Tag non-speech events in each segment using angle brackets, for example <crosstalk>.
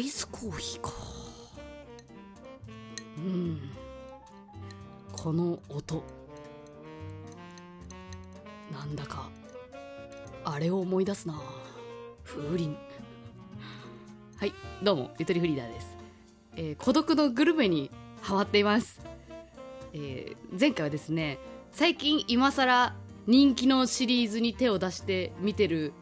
イスコーヒーか。うん。この音。なんだかあれを思い出すな。風鈴。はいどうもゆとりフリーダーです、えー孤独のグルメにハマっています、えー前回はですね最近今更人気のシリーズに手を出して見てる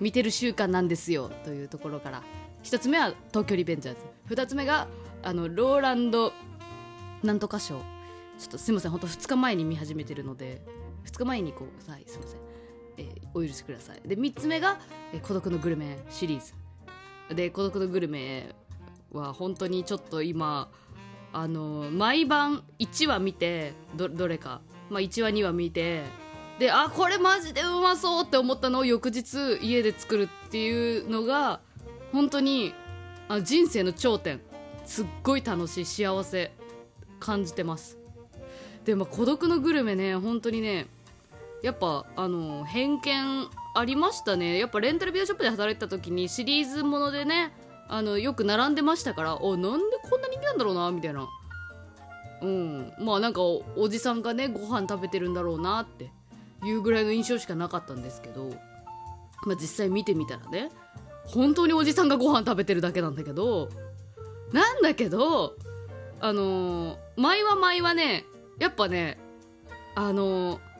見てる習慣なんですよ。というところから一つ目は東京リベンジャーズ。二つ目があのローランドなんとか賞。ちょっとすいません。本当2日前に見始めてるので2日前にこうはいすいません、えーお許しください。で3つ目が、えー孤独のグルメ」シリーズ。で孤独のグルメは本当にちょっと今あの毎晩1話見てどどれか、まあ、1話2話見てであこれマジでうまそうって思ったのを翌日家で作るっていうのが本当にあ人生の頂点。すっごい楽しい幸せ感じてます。でも孤独のグルメね本当にねやっぱあの偏見ありましたね。やっぱレンタルビデオショップで働いてた時にシリーズものでねあのよく並んでましたからおなんでこんな人気なんだろうなみたいな。うん。まあなんかおおじさんがねご飯食べてるんだろうなっていうぐらいの印象しかなかったんですけど、まあ、実際見てみたらね本当におじさんがご飯食べてるだけなんだけどなんだけどあのー、前は前はねやっぱねあのー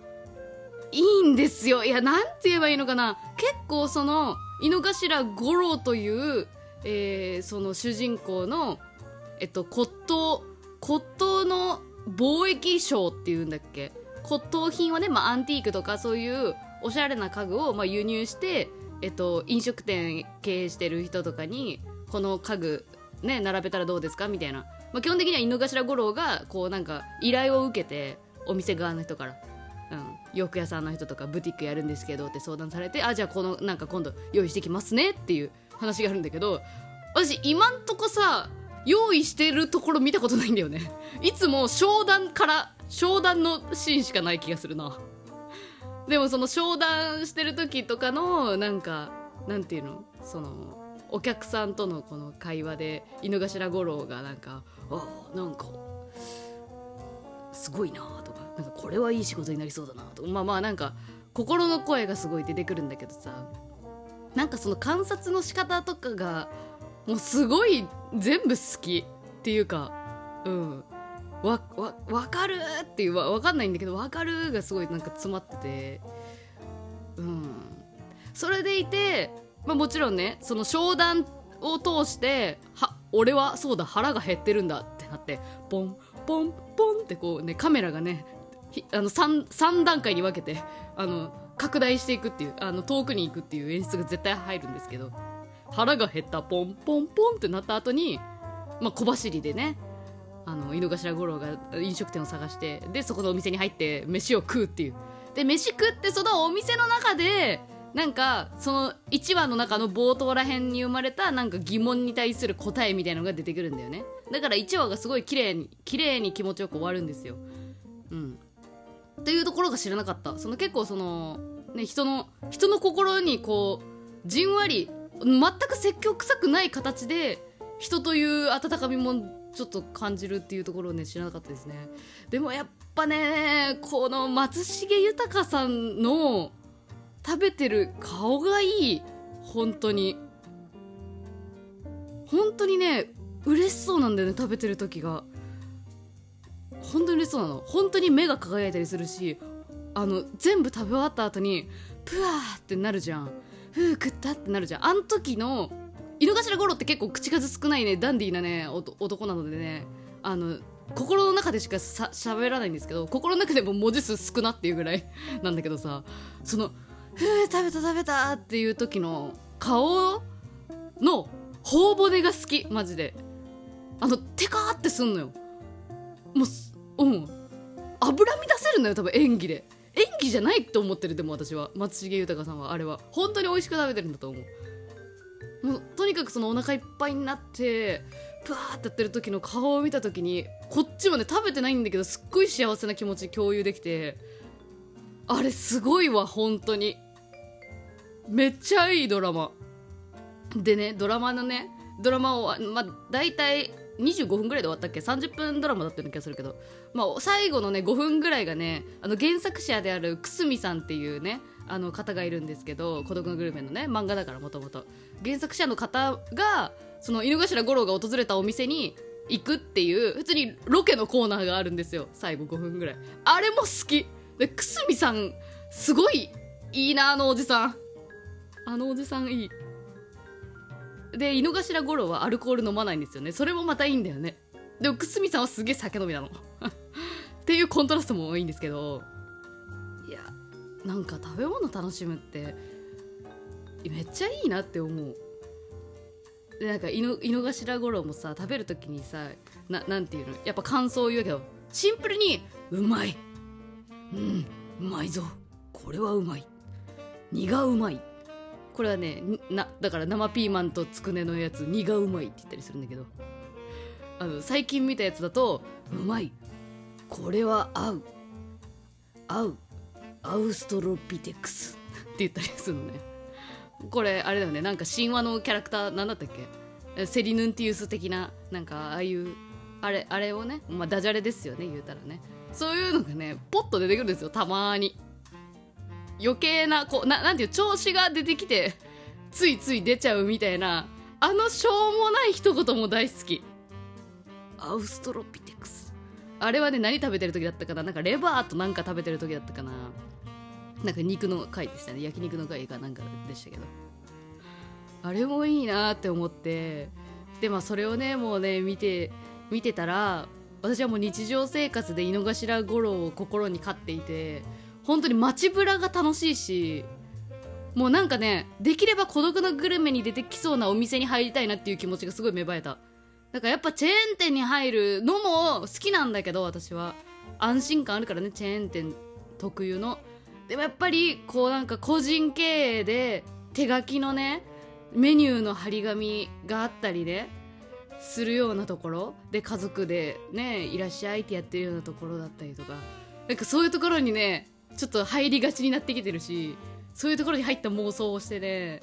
いいんですよ。いやなんて言えばいいのかな。結構その井の頭五郎という、えーその主人公の、えっと、骨董骨董の貿易商っていうんだっけ。骨董品はね、まあ、アンティークとかそういうおしゃれな家具を、まあ、輸入して、えっと、飲食店経営してる人とかにこの家具ね並べたらどうですか？みたいな、まあ、基本的には井の頭五郎がこうなんか依頼を受けてお店側の人から。うん、洋服屋さんの人とかブティックやるんですけどって相談されてあじゃあこのなんか今度用意してきますねっていう話があるんだけど私今んとこさ用意してるところ見たことないんだよね。いつも商談から商談のシーンしかない気がするな。でもその商談してる時とかのなんかなんていうのそのお客さんとのこの会話で井の頭五郎がなんか「あなんかすごいなとかなんかこれはいい仕事になりそうだなとかまあまあなんか心の声がすごい出てくるんだけどさなんかその観察の仕方とかがもうすごい全部好きっていうかうん。わわわかるっていうわわかんないんだけどわかるがすごいなんか詰まってて。うん。それでいて、まあ、もちろんねその商談を通しては俺はそうだ腹が減ってるんだってなってポンポンポンってこうねカメラがねあの 3, 3段階に分けてあの拡大していくっていうあの遠くに行くっていう演出が絶対入るんですけど腹が減ったポンポンポンってなった後に、まあ、小走りでねあの井の頭五郎が飲食店を探してでそこのお店に入って飯を食うっていう。で飯食ってそのお店の中でなんかその1話の中の冒頭らへんに生まれたなんか疑問に対する答えみたいのが出てくるんだよね。だから1話がすごい綺麗に綺麗に気持ちよく終わるんですよ。うん。っていうところが知らなかった。その結構そのね人の人の心にこうじんわり全く説教臭くない形で人という温かみもちょっと感じるっていうところをね知らなかったですね。でもやっぱねこの松重豊さんの食べてる顔がいい。本当に。本当にね嬉しそうなんだよね食べてる時が。本当に嬉しそうなの。本当に目が輝いたりするしあの全部食べ終わった後にプワーってなるじゃん。ふう食ったってなるじゃん。あん時の井の頭五郎って結構口数少ないねダンディーなね男なのでね。あの心の中でしかさ喋らないんですけど心の中でも文字数少なっていうぐらい <laughs> なんだけどさその「ふう食べた食べた」っていう時の顔の頬骨が好きマジで。あのテカーってすんのよ。もううん。脂身出せるのよ多分演技で。演技じゃないと思ってるでも私は。松重豊さんはあれは。本当に美味しく食べてるんだと思う。もうとにかくそのお腹いっぱいになってプワーってやってる時の顔を見た時にこっちもね食べてないんだけどすっごい幸せな気持ち共有できてあれすごいわ本当に。めっちゃいいドラマ。でねドラマのねドラマを、まあ、大体25分ぐらいで終わったっけ？30分ドラマだったような気がするけど、まあ、最後のね5分ぐらいがねあの原作者である久住さんっていうねあの方がいるんですけど「孤独のグルメ」のね漫画だからもともと原作者の方がその井の頭五郎が訪れたお店に行くっていう普通にロケのコーナーがあるんですよ。最後5分ぐらい。あれも好き。で久住さんすごいいいなあのおじさん。あのおじさんいい。で井の頭五郎はアルコール飲まないんですよね。それもまたいいんだよね。でも久住さんはすげえ酒飲みなの。<laughs> っていうコントラストもいいんですけど。いやなんか食べ物楽しむってめっちゃいいなって思う。でなんか井の頭五郎もさ食べる時にさななんていうの？やっぱ感想を言うけどシンプルに「うまい」「うんうまいぞ。これはうまい」「身がうまい」これはねなだから生ピーマンとつくねのやつ身がうまいって言ったりするんだけど。あの最近見たやつだとうまい。これは合う。合う。アウストロピテクス。って言ったりするのね。これあれだよね。なんか神話のキャラクターなんだったっけ？セリヌンティウス的ななんかああいうあれあれをね、まあ、ダジャレですよね言うたらね。そういうのがねポッと出てくるんですよたまに。余計なこうななんていう調子が出てきてついつい出ちゃうみたいなあのしょうもない一言も大好き。アウストロピテクス。あれはね何食べてる時だったかな？なんかレバーとなんか食べてる時だったかな？なんか肉の回でしたね。焼肉の回かなんかでしたけど。あれもいいなって思って。でまあそれをねもうね見て見てたら私はもう日常生活で井の頭五郎を心に飼っていて本当に街ぶらが楽しいしもうなんかねできれば孤独なグルメに出てきそうなお店に入りたいなっていう気持ちがすごい芽生えた。だからやっぱチェーン店に入るのも好きなんだけど私は。安心感あるからねチェーン店特有の。でもやっぱりこうなんか個人経営で手書きのねメニューの張り紙があったりねするようなところで家族でねいらっしゃいってやってるようなところだったりとかなんかそういうところにねちょっと入りがちになってきてるしそういうところに入った妄想をしてね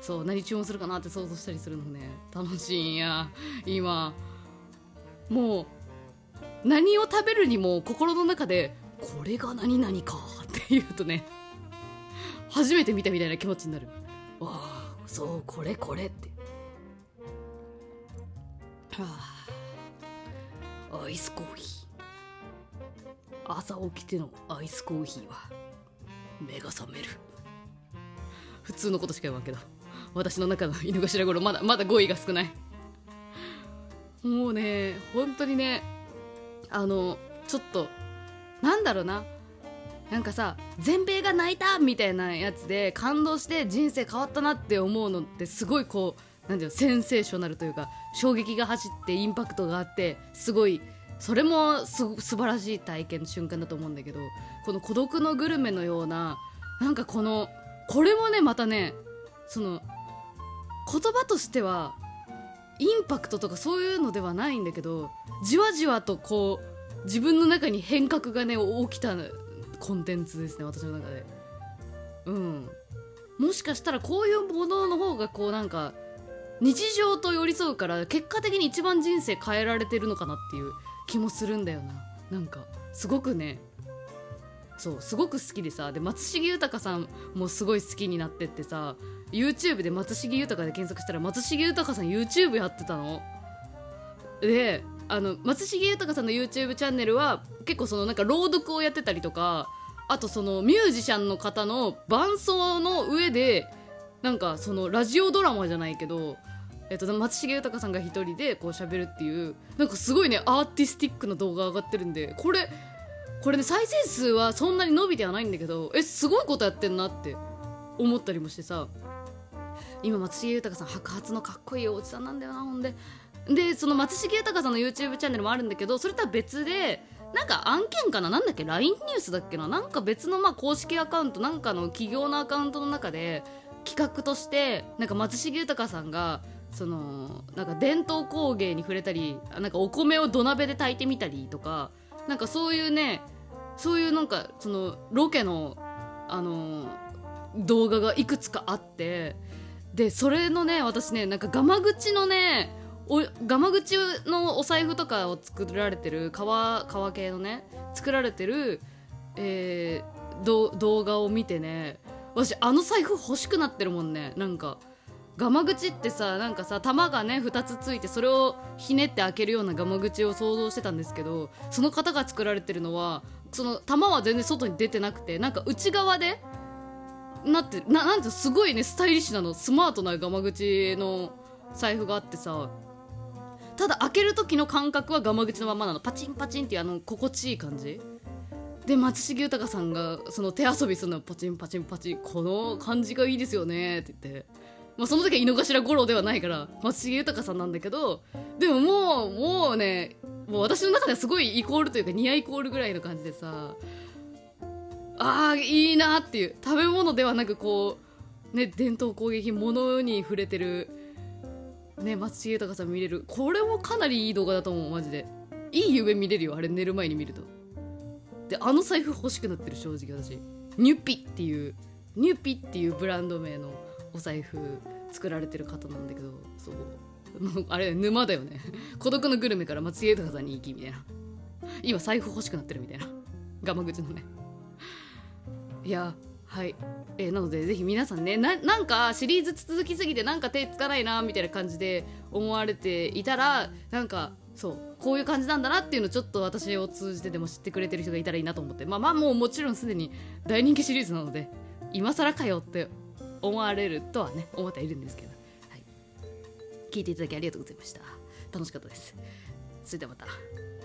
そう何注文するかなって想像したりするのね。楽しいんや今。もう何を食べるにも心の中でこれが何々か <laughs> って言うとね初めて見たみたいな気持ちになる。わあそうこれこれって。はあ。アイスコーヒー。朝起きてのアイスコーヒーは目が覚める。普通のことしか言わんけど私の中の犬頭頃まだまだ語彙が少ない。もうね本当にねあのちょっとなんだろうな。なんかさ全米が泣いたみたいなやつで感動して人生変わったなって思うのってすごいこうなんていうのセンセーショナルというか衝撃が走ってインパクトがあってすごいそれもす素晴らしい体験の瞬間だと思うんだけどこの孤独のグルメのようななんかこのこれもねまたねその言葉としてはインパクトとかそういうのではないんだけどじわじわとこう自分の中に変革がね起きたコンテンツですね私の中で。うん。もしかしたらこういうものの方がこうなんか日常と寄り添うから結果的に一番人生変えられてるのかなっていう気もするんだよな。なんかすごくね。そうすごく好きでさで松重豊さんもすごい好きになってってさ YouTube で松重豊で検索したら松重豊さん YouTube やってたの。であの松重豊さんの YouTube チャンネルは結構そのなんか朗読をやってたりとかあとそのミュージシャンの方の伴奏の上でなんかそのラジオドラマじゃないけど、えっと、松重豊さんが一人でこう喋るっていうなんかすごいねアーティスティックな動画上がってるんでこれこれね再生数はそんなに伸びてはないんだけどえすごいことやってんなって思ったりもしてさ。今松重豊さん白髪のかっこいいおじさんなんだよなほんで。でその松重豊さんの YouTube チャンネルもあるんだけどそれとは別でなんか案件かな？なんだっけ？LINE ニュースだっけな？なんか別のまあ公式アカウントなんかの企業のアカウントの中で企画としてなんか松重豊さんがそのなんか伝統工芸に触れたりなんかお米を土鍋で炊いてみたりとかなんかそういうねそういうなんかそのロケのあの動画がいくつかあってでそれのね私ねなんかガマ口のねおガマ口のお財布とかを作られてる革革系のね作られてる、えー、動画を見てね私あの財布欲しくなってるもんね。なんかガマ口ってさなんかさ玉がね2つついてそれをひねって開けるようなガマ口を想像してたんですけどその型が作られてるのはその玉は全然外に出てなくてなんか内側でなってななんてすごいねスタイリッシュなのスマートなガマ口の財布があってさただ開ける時の感覚はガマ口のままなの。パチンパチンっていうあの心地いい感じ。で松重豊さんがその手遊びするのパチンパチンパチン。この感じがいいですよね。って言って。まあ、その時は井の頭五郎ではないから松重豊さんなんだけどでももうもうねもう私の中ではすごいイコールというかニアイコールぐらいの感じでさあーいいなっていう。食べ物ではなくこうね伝統工芸品物に触れてるね松重豊さん見れる。これもかなりいい動画だと思う。マジで。いい夢見れるよ。あれ寝る前に見ると。であの財布欲しくなってる正直私。ニュピっていうニュピっていうブランド名のお財布作られてる方なんだけどそう。もうあれ沼だよね。<laughs> 孤独のグルメから松江豊さんに行きみたいな。今財布欲しくなってるみたいな。ガマ口のね。いやはい、えー、なのでぜひ皆さんねなんかシリーズ続きすぎてなんか手つかないなみたいな感じで思われていたらなんかそうこういう感じなんだなっていうのをちょっと私を通じてでも知ってくれてる人がいたらいいなと思って。まあまあもうもちろんすでに大人気シリーズなので今更かよって思われるとはね思ってはいるんですけど、はい、聞いていただきありがとうございました。楽しかったです。それではまた。